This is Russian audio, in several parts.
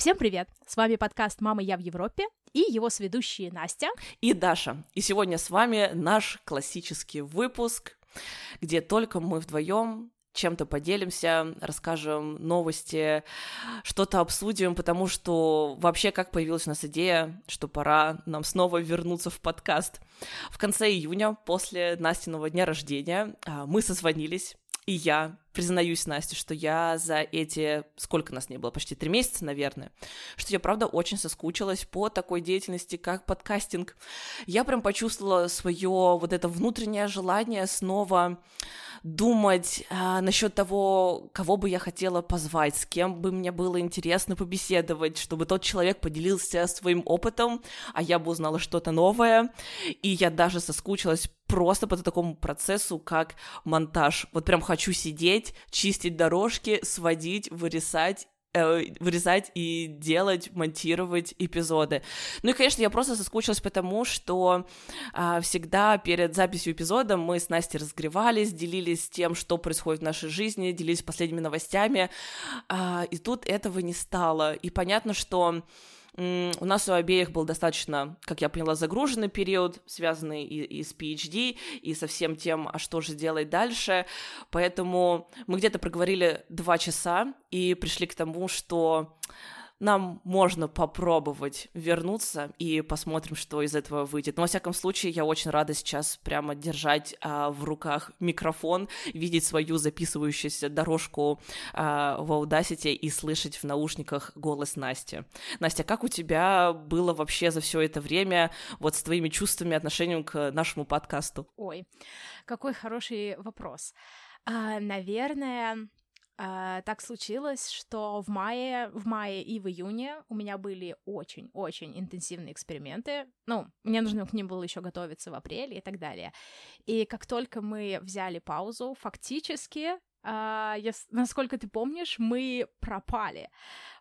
Всем привет! С вами подкаст «Мама, я в Европе» и его сведущие Настя и Даша. И сегодня с вами наш классический выпуск, где только мы вдвоем чем-то поделимся, расскажем новости, что-то обсудим, потому что вообще как появилась у нас идея, что пора нам снова вернуться в подкаст. В конце июня, после Настиного дня рождения, а, мы созвонились, и я признаюсь, Настя, что я за эти, сколько нас не было, почти три месяца, наверное, что я, правда, очень соскучилась по такой деятельности, как подкастинг. Я прям почувствовала свое вот это внутреннее желание снова думать а, насчет того, кого бы я хотела позвать, с кем бы мне было интересно побеседовать, чтобы тот человек поделился своим опытом, а я бы узнала что-то новое. И я даже соскучилась просто по такому процессу, как монтаж. Вот прям хочу сидеть, чистить дорожки, сводить, вырезать Э, вырезать и делать, монтировать эпизоды. Ну и, конечно, я просто соскучилась потому, что а, всегда перед записью эпизода мы с Настей разгревались, делились тем, что происходит в нашей жизни, делились последними новостями, а, и тут этого не стало. И понятно, что у нас у обеих был достаточно, как я поняла, загруженный период, связанный и, и с PhD, и со всем тем, а что же делать дальше. Поэтому мы где-то проговорили два часа и пришли к тому, что нам можно попробовать вернуться и посмотрим, что из этого выйдет. Но, во всяком случае, я очень рада сейчас прямо держать а, в руках микрофон, видеть свою записывающуюся дорожку а, в Audacity и слышать в наушниках голос Насти. Настя, как у тебя было вообще за все это время вот с твоими чувствами, отношением к нашему подкасту? Ой, какой хороший вопрос. А, наверное, Uh, так случилось, что в мае, в мае и в июне у меня были очень-очень интенсивные эксперименты. Ну, мне нужно к ним было еще готовиться в апреле и так далее. И как только мы взяли паузу, фактически Uh, я, насколько ты помнишь, мы пропали.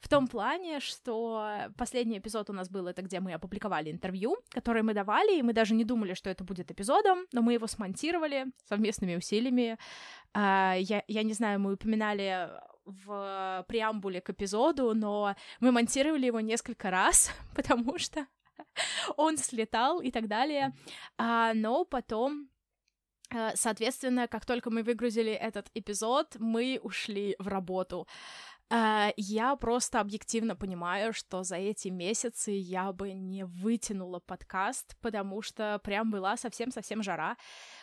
В том плане, что последний эпизод у нас был, это где мы опубликовали интервью, которое мы давали, и мы даже не думали, что это будет эпизодом, но мы его смонтировали совместными усилиями. Uh, я, я не знаю, мы упоминали в преамбуле к эпизоду, но мы монтировали его несколько раз, потому что он слетал и так далее. Uh, но потом соответственно, как только мы выгрузили этот эпизод, мы ушли в работу. Э, я просто объективно понимаю, что за эти месяцы я бы не вытянула подкаст, потому что прям была совсем-совсем жара.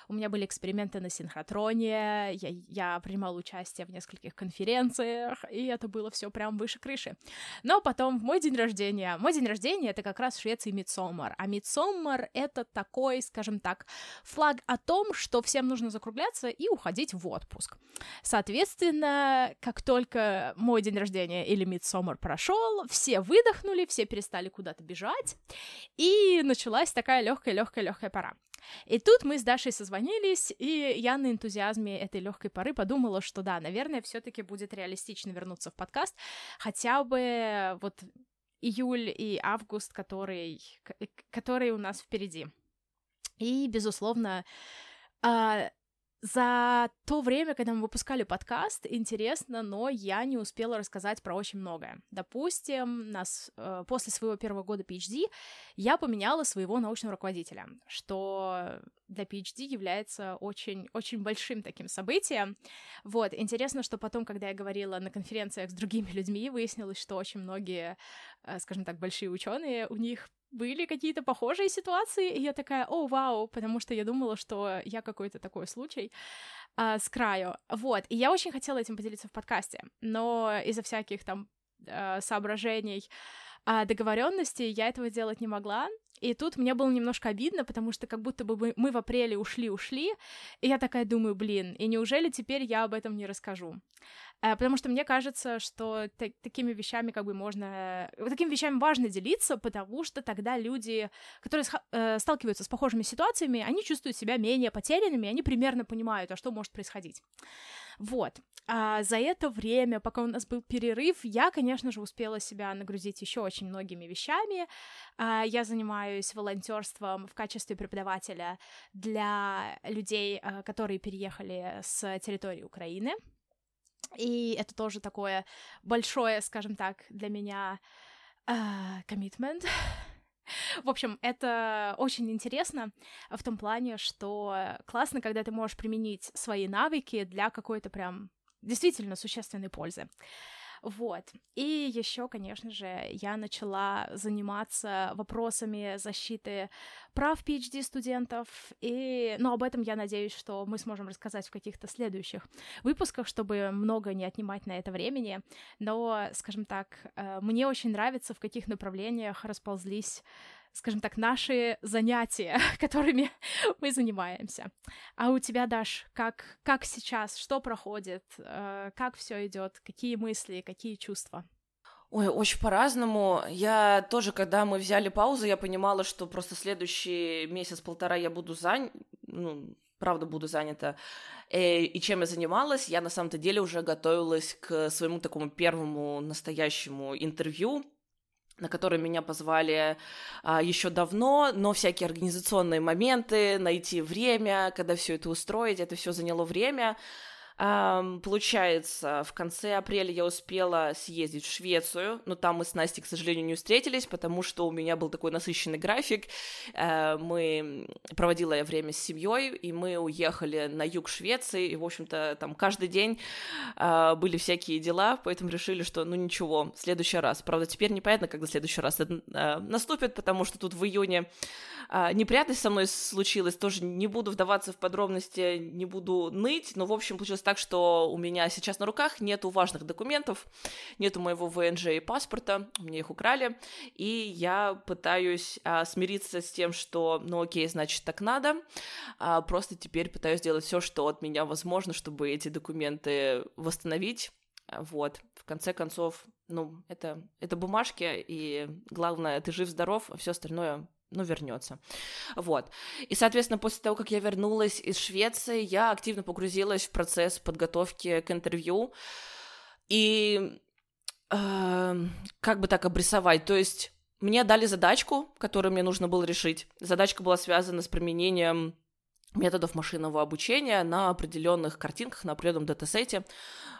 У меня были эксперименты на синхротроне, я, я принимала участие в нескольких конференциях, и это было все прям выше крыши. Но потом в мой день рождения, мой день рождения это как раз в Швеции Мидсоммар, а Мидсоммар это такой, скажем так, флаг о том, что всем нужно закругляться и уходить в отпуск. Соответственно, как только мой день рождения или Мидсоммар прошел, все выдохнули, все перестали куда-то бежать, и началась такая легкая-легкая-легкая пора. И тут мы с Дашей созвонились, и я на энтузиазме этой легкой поры подумала, что да, наверное, все-таки будет реалистично вернуться в подкаст, хотя бы вот июль и август, который, который у нас впереди. И, безусловно, а, за то время, когда мы выпускали подкаст, интересно, но я не успела рассказать про очень многое. Допустим, нас, э, после своего первого года PhD я поменяла своего научного руководителя, что для PhD является очень, очень большим таким событием. Вот, интересно, что потом, когда я говорила на конференциях с другими людьми, выяснилось, что очень многие, э, скажем так, большие ученые, у них были какие-то похожие ситуации, и я такая, о, вау, потому что я думала, что я какой-то такой случай а, с краю. Вот, и я очень хотела этим поделиться в подкасте, но из-за всяких там а, соображений а договоренностей я этого делать не могла. И тут мне было немножко обидно, потому что как будто бы мы в апреле ушли-ушли, и я такая думаю, блин, и неужели теперь я об этом не расскажу? Э, потому что мне кажется, что та- такими вещами как бы можно... Такими вещами важно делиться, потому что тогда люди, которые э, сталкиваются с похожими ситуациями, они чувствуют себя менее потерянными, они примерно понимают, а что может происходить. Вот. А за это время, пока у нас был перерыв, я, конечно же, успела себя нагрузить еще очень многими вещами. А, я занимаюсь волонтерством в качестве преподавателя для людей, а, которые переехали с территории Украины. И это тоже такое большое, скажем так, для меня коммитмент. Uh, в общем, это очень интересно в том плане, что классно, когда ты можешь применить свои навыки для какой-то прям действительно существенной пользы. Вот. И еще, конечно же, я начала заниматься вопросами защиты прав PhD студентов, и, но об этом я надеюсь, что мы сможем рассказать в каких-то следующих выпусках, чтобы много не отнимать на это времени. Но, скажем так, э, мне очень нравится, в каких направлениях расползлись скажем так, наши занятия, которыми мы занимаемся. А у тебя, Даш, как, как сейчас, что проходит, э, как все идет, какие мысли, какие чувства? Ой, очень по-разному. Я тоже, когда мы взяли паузу, я понимала, что просто следующий месяц-полтора я буду занят, ну, правда, буду занята. Э, и чем я занималась? Я на самом-то деле уже готовилась к своему такому первому настоящему интервью на который меня позвали а, еще давно, но всякие организационные моменты, найти время, когда все это устроить, это все заняло время. Получается, в конце апреля я успела съездить в Швецию, но там мы с Настей, к сожалению, не встретились, потому что у меня был такой насыщенный график. Э, мы проводила я время с семьей, и мы уехали на юг Швеции, и, в общем-то, там каждый день э, были всякие дела, поэтому решили, что, ну ничего, в следующий раз. Правда, теперь непонятно, когда следующий раз это э, наступит, потому что тут в июне неприятность со мной случилась, тоже не буду вдаваться в подробности, не буду ныть, но, в общем, получилось так, что у меня сейчас на руках нету важных документов, нету моего ВНЖ и паспорта, мне их украли, и я пытаюсь а, смириться с тем, что, ну окей, значит, так надо, а, просто теперь пытаюсь сделать все, что от меня возможно, чтобы эти документы восстановить, вот, в конце концов, ну, это, это бумажки, и главное, ты жив-здоров, а все остальное ну, вернется. Вот. И, соответственно, после того, как я вернулась из Швеции, я активно погрузилась в процесс подготовки к интервью. И э, как бы так обрисовать? То есть мне дали задачку, которую мне нужно было решить. Задачка была связана с применением методов машинного обучения на определенных картинках, на определенном датасете,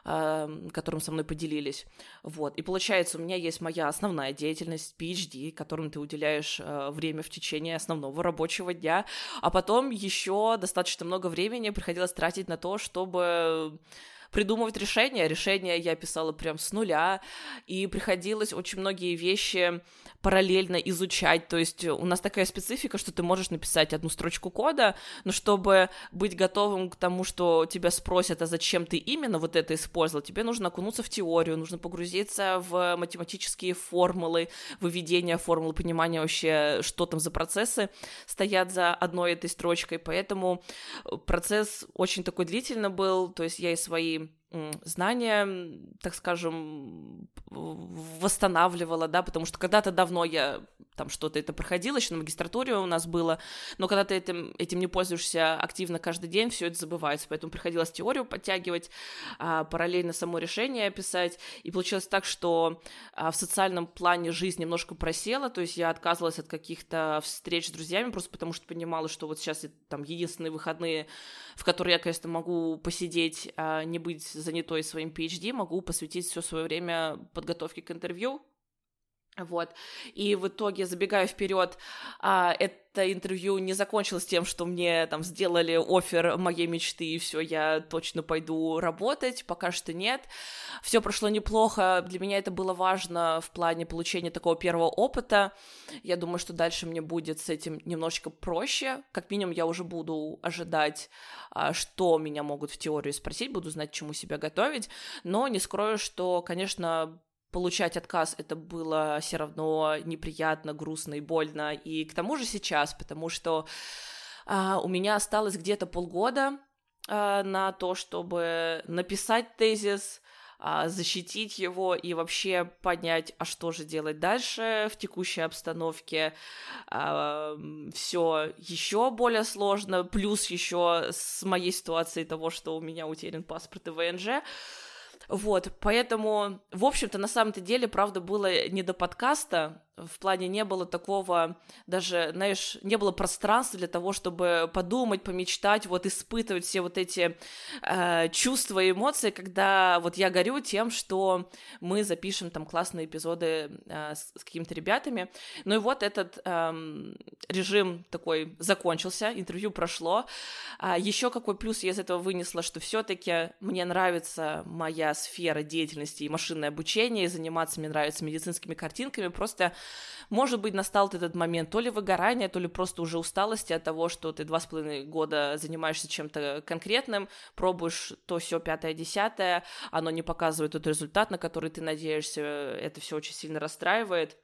э, которым со мной поделились. Вот. И получается, у меня есть моя основная деятельность, PhD, которым ты уделяешь э, время в течение основного рабочего дня, а потом еще достаточно много времени приходилось тратить на то, чтобы придумывать решения. Решения я писала прям с нуля, и приходилось очень многие вещи параллельно изучать. То есть у нас такая специфика, что ты можешь написать одну строчку кода, но чтобы быть готовым к тому, что тебя спросят, а зачем ты именно вот это использовал, тебе нужно окунуться в теорию, нужно погрузиться в математические формулы, выведение формулы, понимание вообще, что там за процессы стоят за одной этой строчкой. Поэтому процесс очень такой длительный был, то есть я и свои be знания, так скажем, восстанавливала, да, потому что когда-то давно я там что-то это проходило, еще на магистратуре у нас было, но когда ты этим, этим не пользуешься активно каждый день, все это забывается, поэтому приходилось теорию подтягивать, а, параллельно само решение писать, и получилось так, что а, в социальном плане жизнь немножко просела, то есть я отказывалась от каких-то встреч с друзьями, просто потому что понимала, что вот сейчас там единственные выходные, в которые я, конечно, могу посидеть, а не быть занятой своим PhD, могу посвятить все свое время подготовке к интервью. Вот. И в итоге, забегая вперед, а, это интервью не закончилось тем, что мне там сделали офер моей мечты, и все, я точно пойду работать. Пока что нет. Все прошло неплохо. Для меня это было важно в плане получения такого первого опыта. Я думаю, что дальше мне будет с этим немножечко проще. Как минимум, я уже буду ожидать, а, что меня могут в теории спросить, буду знать, чему себя готовить. Но не скрою, что, конечно, получать отказ это было все равно неприятно, грустно и больно. И к тому же сейчас, потому что а, у меня осталось где-то полгода а, на то, чтобы написать тезис, а, защитить его и вообще понять, а что же делать дальше в текущей обстановке. А, все еще более сложно, плюс еще с моей ситуацией того, что у меня утерян паспорт и ВНЖ. Вот, поэтому, в общем-то, на самом-то деле, правда, было не до подкаста, в плане не было такого, даже, знаешь, не было пространства для того, чтобы подумать, помечтать, вот испытывать все вот эти э, чувства и эмоции, когда вот я горю тем, что мы запишем там классные эпизоды э, с, с какими-то ребятами. Ну и вот этот э, режим такой закончился, интервью прошло. А еще какой плюс я из этого вынесла, что все-таки мне нравится моя сфера деятельности и машинное обучение, и заниматься мне нравится медицинскими картинками, просто может быть, настал этот момент то ли выгорания, то ли просто уже усталости от того, что ты два с половиной года занимаешься чем-то конкретным, пробуешь то все пятое, десятое, оно не показывает тот результат, на который ты надеешься, это все очень сильно расстраивает.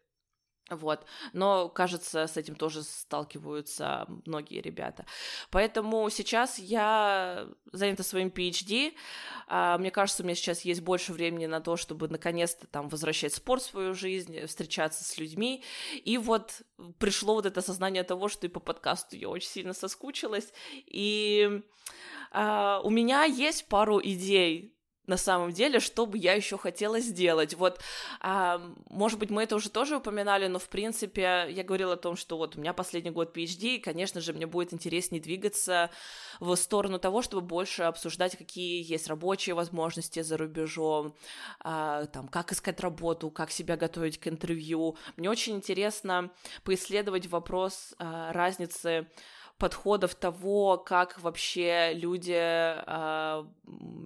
Вот, но, кажется, с этим тоже сталкиваются многие ребята. Поэтому сейчас я занята своим PhD. А, мне кажется, у меня сейчас есть больше времени на то, чтобы наконец-то там возвращать спорт в свою жизнь, встречаться с людьми. И вот пришло вот это осознание того, что и по подкасту я очень сильно соскучилась. И а, у меня есть пару идей на самом деле, что бы я еще хотела сделать. Вот, а, может быть, мы это уже тоже упоминали, но, в принципе, я говорила о том, что вот у меня последний год PhD, и, конечно же, мне будет интереснее двигаться в сторону того, чтобы больше обсуждать, какие есть рабочие возможности за рубежом, а, там, как искать работу, как себя готовить к интервью. Мне очень интересно поисследовать вопрос а, разницы подходов того, как вообще люди э,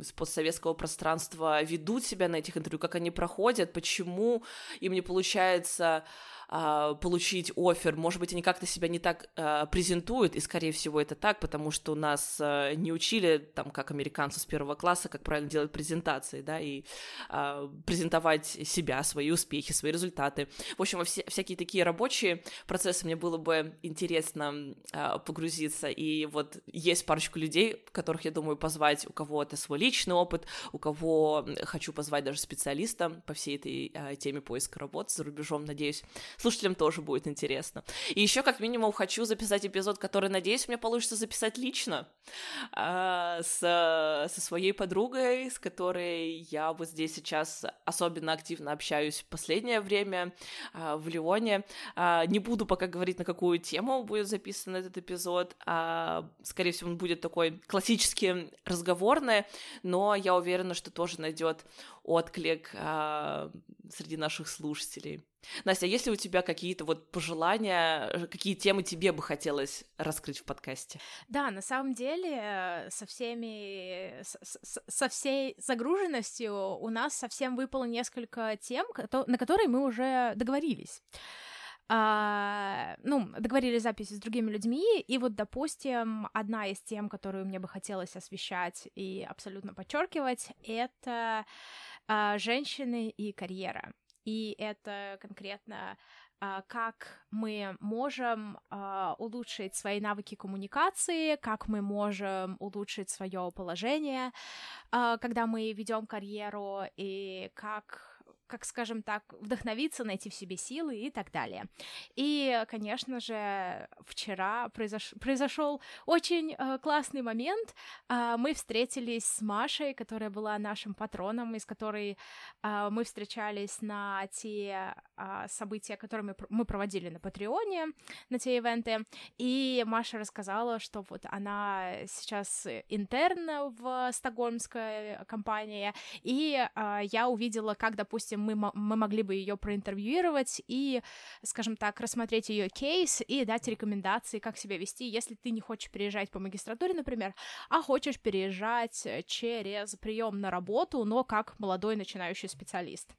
с постсоветского пространства ведут себя на этих интервью, как они проходят, почему им не получается а, получить офер, может быть, они как-то себя не так а, презентуют, и, скорее всего, это так, потому что у нас а, не учили, там, как американцы с первого класса, как правильно делать презентации, да, и а, презентовать себя, свои успехи, свои результаты. В общем, во все, всякие такие рабочие процессы мне было бы интересно а, погрузиться, и вот есть парочку людей, которых я думаю позвать, у кого это свой личный опыт, у кого хочу позвать даже специалиста по всей этой а, теме поиска работы за рубежом, надеюсь, слушателям тоже будет интересно. И еще как минимум хочу записать эпизод, который, надеюсь, мне получится записать лично а, с, со своей подругой, с которой я вот здесь сейчас особенно активно общаюсь в последнее время а, в Лионе. А, не буду пока говорить, на какую тему будет записан этот эпизод. А, скорее всего, он будет такой классический разговорный, но я уверена, что тоже найдет отклик а, среди наших слушателей. Настя, есть ли у тебя какие-то вот пожелания, э, какие темы тебе бы хотелось раскрыть в подкасте? Да, на самом деле со всеми, со, со всей загруженностью у нас совсем выпало несколько тем, на которые мы уже договорились. А, ну, договорились записи с другими людьми, и вот, допустим, одна из тем, которую мне бы хотелось освещать и абсолютно подчеркивать, это а, женщины и карьера. И это конкретно а, как мы можем а, улучшить свои навыки коммуникации, как мы можем улучшить свое положение, а, когда мы ведем карьеру, и как как скажем так, вдохновиться, найти в себе силы и так далее. И, конечно же, вчера произош... произошел очень э, классный момент. Э, мы встретились с Машей, которая была нашим патроном, из которой э, мы встречались на те э, события, которые мы, мы проводили на Патреоне, на те ивенты. И Маша рассказала, что вот она сейчас интерн в стокгольмской компании, и э, я увидела, как, допустим, допустим, мы, мы могли бы ее проинтервьюировать и, скажем так, рассмотреть ее кейс и дать рекомендации, как себя вести, если ты не хочешь переезжать по магистратуре, например, а хочешь переезжать через прием на работу, но как молодой начинающий специалист.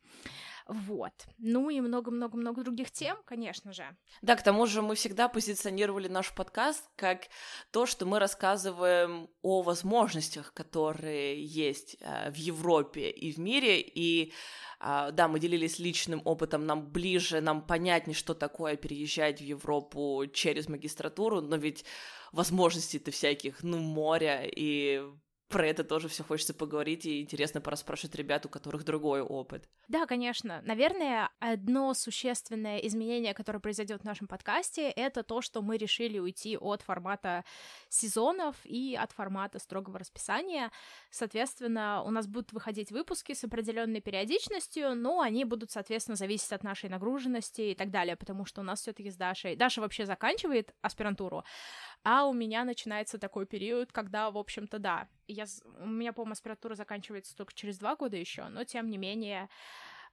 Вот. Ну и много-много-много других тем, конечно же. Да, к тому же мы всегда позиционировали наш подкаст как то, что мы рассказываем о возможностях, которые есть э, в Европе и в мире, и а, да, мы делились личным опытом, нам ближе, нам понятнее, что такое переезжать в Европу через магистратуру, но ведь возможностей-то всяких, ну, море, и про это тоже все хочется поговорить, и интересно пораспрашивать ребят, у которых другой опыт. Да, конечно. Наверное, одно существенное изменение, которое произойдет в нашем подкасте, это то, что мы решили уйти от формата сезонов и от формата строгого расписания. Соответственно, у нас будут выходить выпуски с определенной периодичностью, но они будут, соответственно, зависеть от нашей нагруженности и так далее, потому что у нас все-таки с Дашей... Даша вообще заканчивает аспирантуру, а у меня начинается такой период, когда, в общем-то, да, я, у меня, по-моему, аспиратура заканчивается только через два года еще, но тем не менее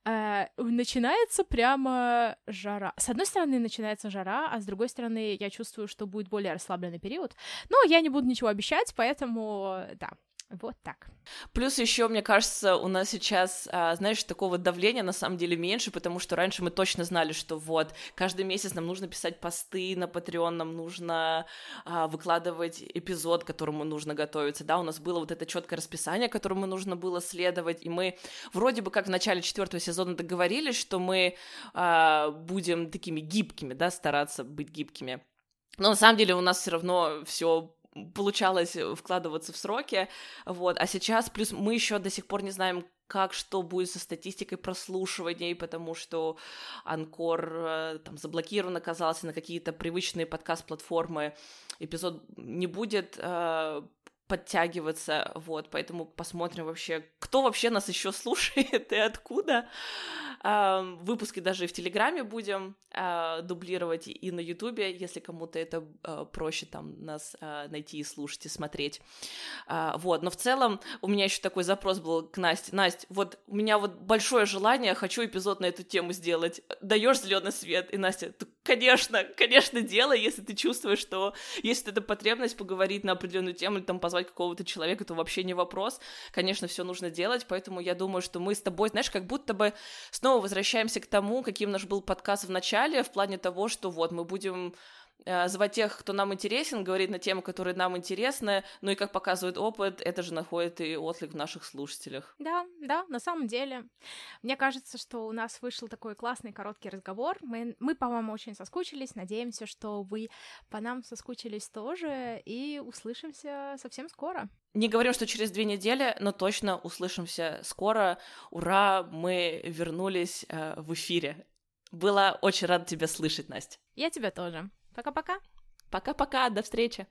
э, начинается прямо жара. С одной стороны, начинается жара, а с другой стороны, я чувствую, что будет более расслабленный период. Но я не буду ничего обещать, поэтому да, вот так. Плюс еще, мне кажется, у нас сейчас, а, знаешь, такого давления на самом деле меньше, потому что раньше мы точно знали, что вот каждый месяц нам нужно писать посты на Patreon, нам нужно а, выкладывать эпизод, к которому нужно готовиться, да, у нас было вот это четкое расписание, которому нужно было следовать, и мы вроде бы как в начале четвертого сезона договорились, что мы а, будем такими гибкими, да, стараться быть гибкими. Но на самом деле у нас все равно все получалось э, вкладываться в сроки, вот, а сейчас, плюс мы еще до сих пор не знаем, как что будет со статистикой прослушиваний, потому что Анкор э, там заблокирован оказался на какие-то привычные подкаст-платформы, эпизод не будет э, подтягиваться, вот, поэтому посмотрим вообще, кто вообще нас еще слушает и откуда. Выпуски даже в Телеграме будем а, дублировать и на Ютубе, если кому-то это а, проще там нас а, найти и слушать и смотреть. Вот, но в целом у меня еще такой запрос был к Насте. Настя, вот у меня вот большое желание, хочу эпизод на эту тему сделать. Даешь зеленый свет, и Настя, конечно, конечно, делай, если ты чувствуешь, что есть эта потребность поговорить на определенную тему или там позвать какого-то человека, то вообще не вопрос. Конечно, все нужно делать, поэтому я думаю, что мы с тобой, знаешь, как будто бы снова возвращаемся к тому, каким наш был подкаст в начале, в плане того, что вот мы будем э, звать тех, кто нам интересен, говорить на темы, которые нам интересны, ну и как показывает опыт, это же находит и отклик в наших слушателях. Да, да, на самом деле. Мне кажется, что у нас вышел такой классный короткий разговор. Мы, мы по вам очень соскучились, надеемся, что вы по нам соскучились тоже, и услышимся совсем скоро. Не говорим, что через две недели, но точно услышимся скоро. Ура, мы вернулись э, в эфире. Было очень рада тебя слышать, Настя. Я тебя тоже. Пока-пока. Пока-пока, до встречи.